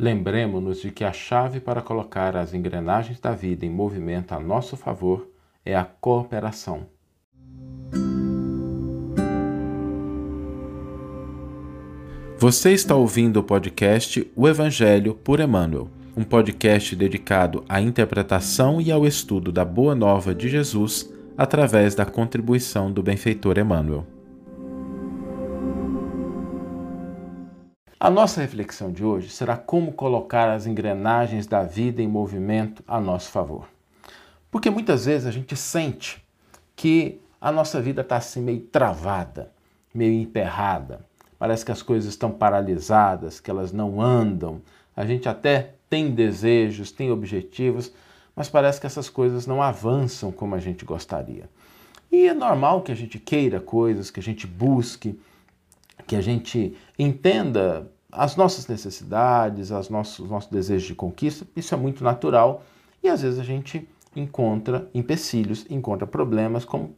Lembremos-nos de que a chave para colocar as engrenagens da vida em movimento a nosso favor é a cooperação. Você está ouvindo o podcast O Evangelho por Emmanuel, um podcast dedicado à interpretação e ao estudo da Boa Nova de Jesus através da contribuição do benfeitor Emmanuel. A nossa reflexão de hoje será como colocar as engrenagens da vida em movimento a nosso favor. Porque muitas vezes a gente sente que a nossa vida está assim meio travada, meio emperrada. Parece que as coisas estão paralisadas, que elas não andam. A gente até tem desejos, tem objetivos, mas parece que essas coisas não avançam como a gente gostaria. E é normal que a gente queira coisas, que a gente busque, que a gente entenda as nossas necessidades, as nossos, os nossos desejos de conquista, isso é muito natural e às vezes a gente encontra empecilhos, encontra problemas, como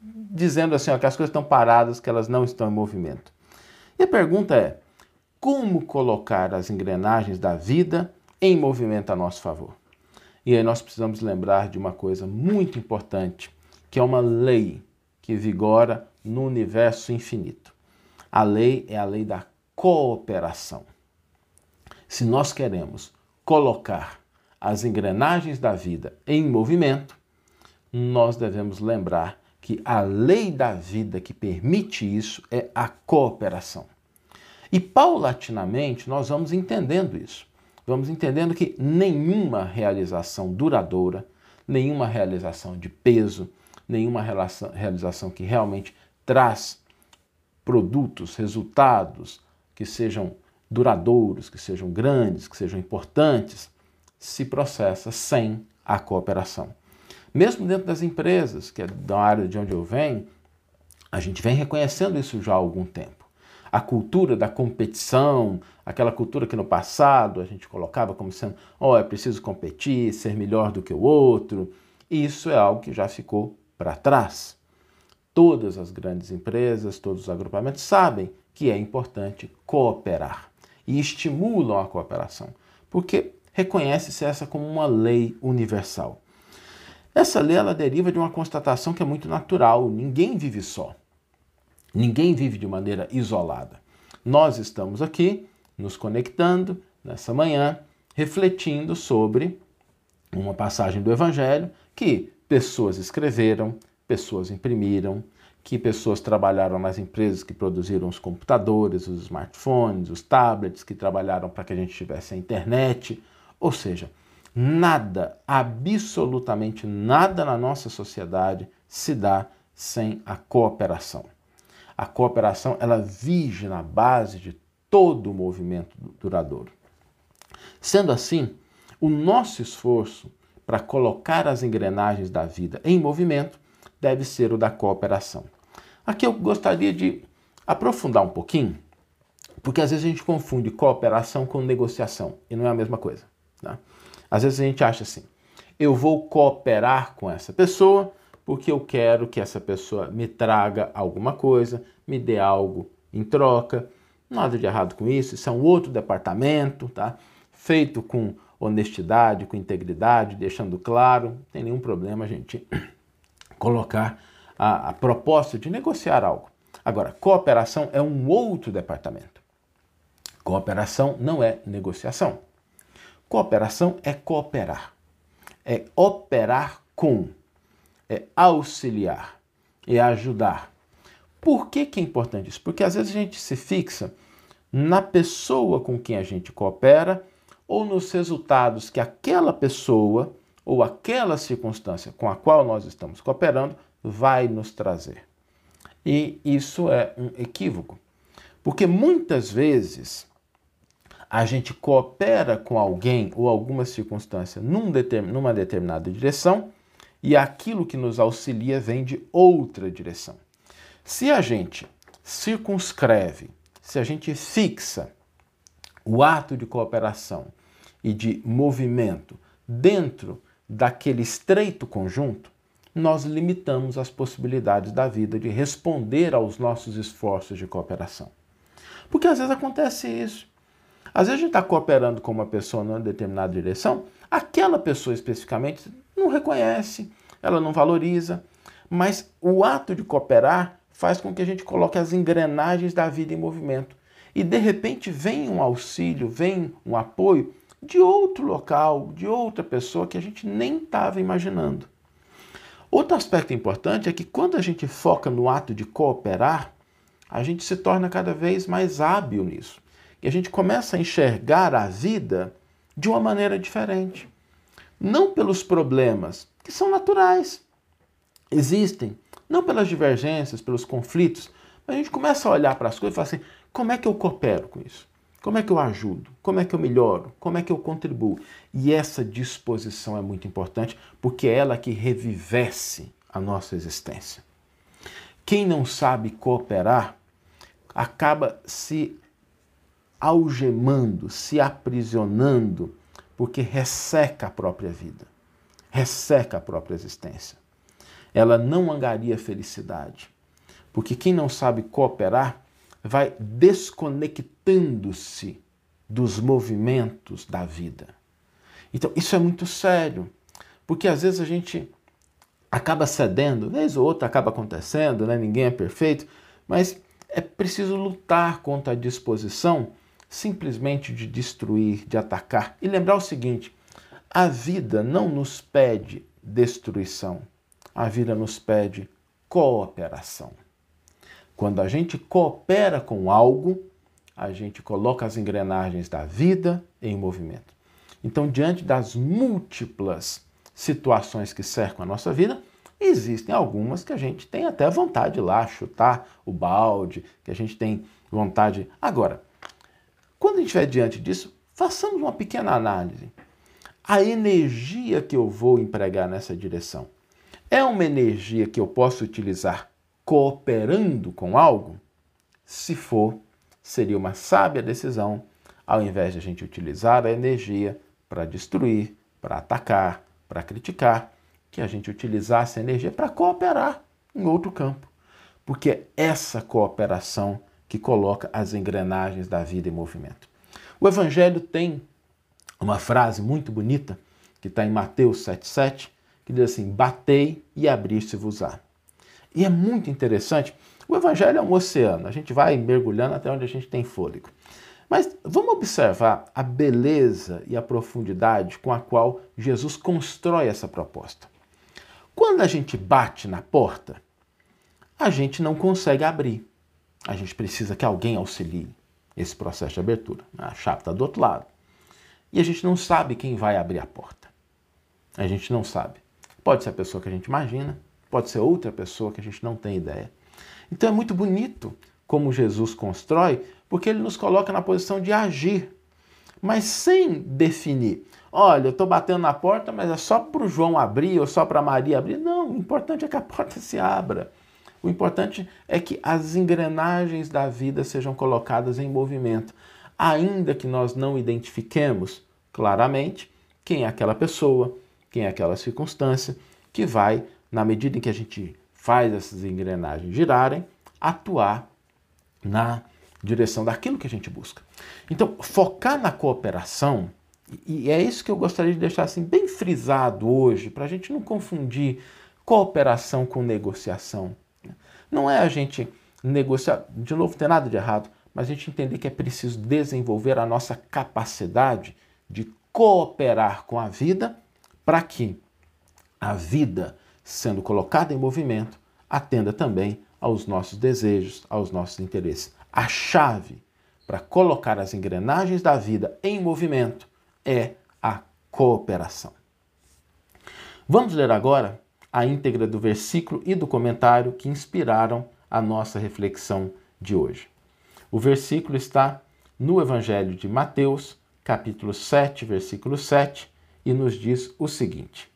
dizendo assim ó, que as coisas estão paradas, que elas não estão em movimento. E a pergunta é: como colocar as engrenagens da vida em movimento a nosso favor? E aí nós precisamos lembrar de uma coisa muito importante, que é uma lei que vigora no universo infinito. A lei é a lei da cooperação. Se nós queremos colocar as engrenagens da vida em movimento, nós devemos lembrar que a lei da vida que permite isso é a cooperação. E paulatinamente nós vamos entendendo isso. Vamos entendendo que nenhuma realização duradoura, nenhuma realização de peso, nenhuma realização que realmente traz produtos, resultados que sejam duradouros, que sejam grandes, que sejam importantes, se processa sem a cooperação. Mesmo dentro das empresas, que é da área de onde eu venho, a gente vem reconhecendo isso já há algum tempo. A cultura da competição, aquela cultura que no passado a gente colocava como sendo, ó, oh, é preciso competir, ser melhor do que o outro, isso é algo que já ficou para trás todas as grandes empresas, todos os agrupamentos sabem que é importante cooperar e estimulam a cooperação, porque reconhece-se essa como uma lei universal. Essa lei ela deriva de uma constatação que é muito natural, ninguém vive só. Ninguém vive de maneira isolada. Nós estamos aqui nos conectando nessa manhã, refletindo sobre uma passagem do evangelho que pessoas escreveram, pessoas imprimiram, que pessoas trabalharam nas empresas que produziram os computadores, os smartphones, os tablets, que trabalharam para que a gente tivesse a internet. Ou seja, nada, absolutamente nada na nossa sociedade se dá sem a cooperação. A cooperação, ela vige na base de todo o movimento duradouro. Sendo assim, o nosso esforço para colocar as engrenagens da vida em movimento deve ser o da cooperação. Aqui eu gostaria de aprofundar um pouquinho, porque às vezes a gente confunde cooperação com negociação e não é a mesma coisa. Tá? Às vezes a gente acha assim: eu vou cooperar com essa pessoa porque eu quero que essa pessoa me traga alguma coisa, me dê algo em troca. Nada de errado com isso, isso é um outro departamento, tá? Feito com honestidade, com integridade, deixando claro, não tem nenhum problema a gente colocar a, a proposta de negociar algo. Agora, cooperação é um outro departamento. Cooperação não é negociação. Cooperação é cooperar, é operar com, é auxiliar, é ajudar. Por que, que é importante isso? Porque às vezes a gente se fixa na pessoa com quem a gente coopera ou nos resultados que aquela pessoa ou aquela circunstância com a qual nós estamos cooperando vai nos trazer. E isso é um equívoco, porque muitas vezes a gente coopera com alguém ou alguma circunstância num numa determinada direção e aquilo que nos auxilia vem de outra direção. Se a gente circunscreve, se a gente fixa o ato de cooperação e de movimento dentro daquele estreito conjunto, nós limitamos as possibilidades da vida de responder aos nossos esforços de cooperação. Porque às vezes acontece isso. Às vezes a gente está cooperando com uma pessoa numa determinada direção, aquela pessoa especificamente não reconhece, ela não valoriza, mas o ato de cooperar faz com que a gente coloque as engrenagens da vida em movimento. E de repente vem um auxílio, vem um apoio de outro local, de outra pessoa que a gente nem estava imaginando. Outro aspecto importante é que quando a gente foca no ato de cooperar, a gente se torna cada vez mais hábil nisso. E a gente começa a enxergar a vida de uma maneira diferente. Não pelos problemas, que são naturais, existem, não pelas divergências, pelos conflitos, mas a gente começa a olhar para as coisas e falar assim: como é que eu coopero com isso? Como é que eu ajudo? Como é que eu melhoro? Como é que eu contribuo? E essa disposição é muito importante porque é ela que revivesse a nossa existência. Quem não sabe cooperar acaba se algemando, se aprisionando, porque resseca a própria vida, resseca a própria existência. Ela não angaria felicidade, porque quem não sabe cooperar vai desconectando-se dos movimentos da vida. Então, isso é muito sério, porque às vezes a gente acaba cedendo, vez ou outra acaba acontecendo, né? ninguém é perfeito, mas é preciso lutar contra a disposição simplesmente de destruir, de atacar. E lembrar o seguinte: a vida não nos pede destruição, a vida nos pede cooperação. Quando a gente coopera com algo, a gente coloca as engrenagens da vida em movimento. Então, diante das múltiplas situações que cercam a nossa vida, existem algumas que a gente tem até vontade de lá chutar o balde, que a gente tem vontade. Agora, quando a gente estiver diante disso, façamos uma pequena análise. A energia que eu vou empregar nessa direção é uma energia que eu posso utilizar cooperando com algo? Se for, seria uma sábia decisão, ao invés de a gente utilizar a energia para destruir, para atacar, para criticar, que a gente utilizasse a energia para cooperar em outro campo. Porque é essa cooperação que coloca as engrenagens da vida em movimento. O Evangelho tem uma frase muito bonita, que está em Mateus 7,7, que diz assim: Batei e abriste-vos-á. E é muito interessante. O Evangelho é um oceano, a gente vai mergulhando até onde a gente tem fôlego. Mas vamos observar a beleza e a profundidade com a qual Jesus constrói essa proposta. Quando a gente bate na porta, a gente não consegue abrir. A gente precisa que alguém auxilie esse processo de abertura. A chave está do outro lado. E a gente não sabe quem vai abrir a porta. A gente não sabe. Pode ser a pessoa que a gente imagina, pode ser outra pessoa que a gente não tem ideia. Então é muito bonito como Jesus constrói, porque ele nos coloca na posição de agir, mas sem definir. Olha, eu estou batendo na porta, mas é só para o João abrir ou só para Maria abrir. Não, o importante é que a porta se abra. O importante é que as engrenagens da vida sejam colocadas em movimento, ainda que nós não identifiquemos claramente quem é aquela pessoa, quem é aquela circunstância que vai na medida em que a gente faz essas engrenagens girarem, atuar na direção daquilo que a gente busca. Então, focar na cooperação, e é isso que eu gostaria de deixar assim bem frisado hoje, para a gente não confundir cooperação com negociação. Não é a gente negociar, de novo, não tem nada de errado, mas a gente entender que é preciso desenvolver a nossa capacidade de cooperar com a vida para que a vida sendo colocada em movimento, atenda também aos nossos desejos, aos nossos interesses. A chave para colocar as engrenagens da vida em movimento é a cooperação. Vamos ler agora a íntegra do versículo e do comentário que inspiraram a nossa reflexão de hoje. O versículo está no Evangelho de Mateus, capítulo 7, versículo 7, e nos diz o seguinte: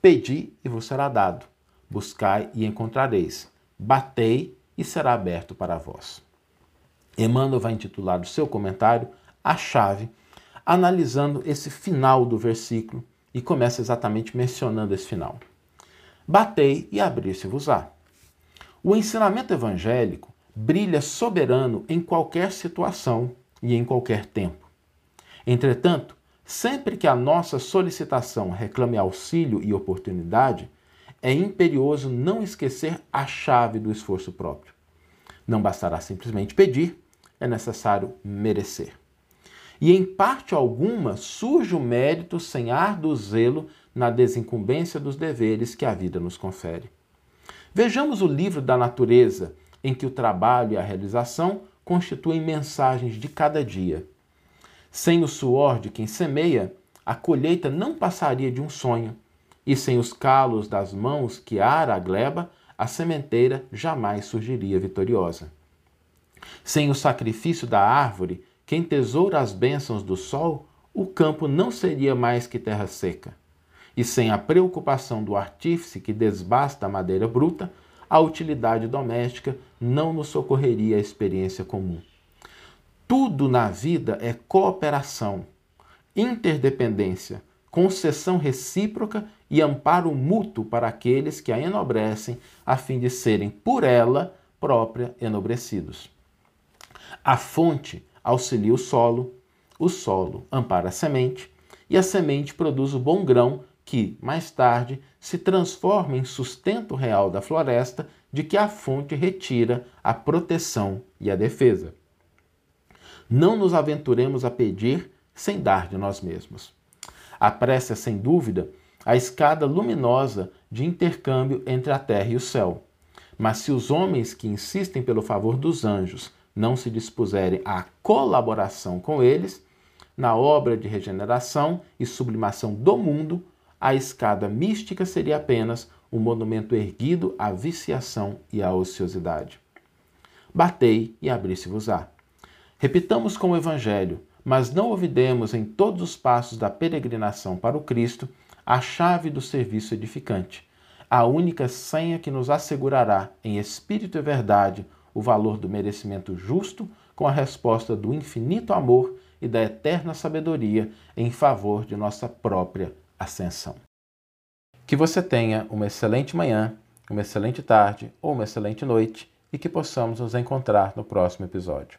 Pedi e vos será dado, buscai e encontrareis, batei e será aberto para vós. Emmanuel vai intitular o seu comentário A Chave, analisando esse final do versículo e começa exatamente mencionando esse final. Batei e abrir-se-vos-á. O ensinamento evangélico brilha soberano em qualquer situação e em qualquer tempo. Entretanto, sempre que a nossa solicitação reclame auxílio e oportunidade, é imperioso não esquecer a chave do esforço próprio. Não bastará simplesmente pedir, é necessário merecer. E em parte alguma surge o mérito sem ar do zelo na desincumbência dos deveres que a vida nos confere. Vejamos o livro da natureza, em que o trabalho e a realização constituem mensagens de cada dia. Sem o suor de quem semeia, a colheita não passaria de um sonho, e sem os calos das mãos que ara a gleba, a sementeira jamais surgiria vitoriosa. Sem o sacrifício da árvore, quem tesoura as bênçãos do sol, o campo não seria mais que terra seca. E sem a preocupação do artífice que desbasta a madeira bruta, a utilidade doméstica não nos socorreria à experiência comum. Tudo na vida é cooperação, interdependência, concessão recíproca e amparo mútuo para aqueles que a enobrecem, a fim de serem por ela própria enobrecidos. A fonte auxilia o solo, o solo ampara a semente, e a semente produz o bom grão que, mais tarde, se transforma em sustento real da floresta de que a fonte retira a proteção e a defesa. Não nos aventuremos a pedir sem dar de nós mesmos. A prece é, sem dúvida, a escada luminosa de intercâmbio entre a terra e o céu. Mas se os homens que insistem pelo favor dos anjos não se dispuserem à colaboração com eles, na obra de regeneração e sublimação do mundo, a escada mística seria apenas um monumento erguido à viciação e à ociosidade. Batei e abri-se-vos-á. Repitamos com o Evangelho, mas não ouvidemos em todos os passos da peregrinação para o Cristo a chave do serviço edificante, a única senha que nos assegurará, em espírito e verdade, o valor do merecimento justo com a resposta do infinito amor e da eterna sabedoria em favor de nossa própria ascensão. Que você tenha uma excelente manhã, uma excelente tarde ou uma excelente noite e que possamos nos encontrar no próximo episódio.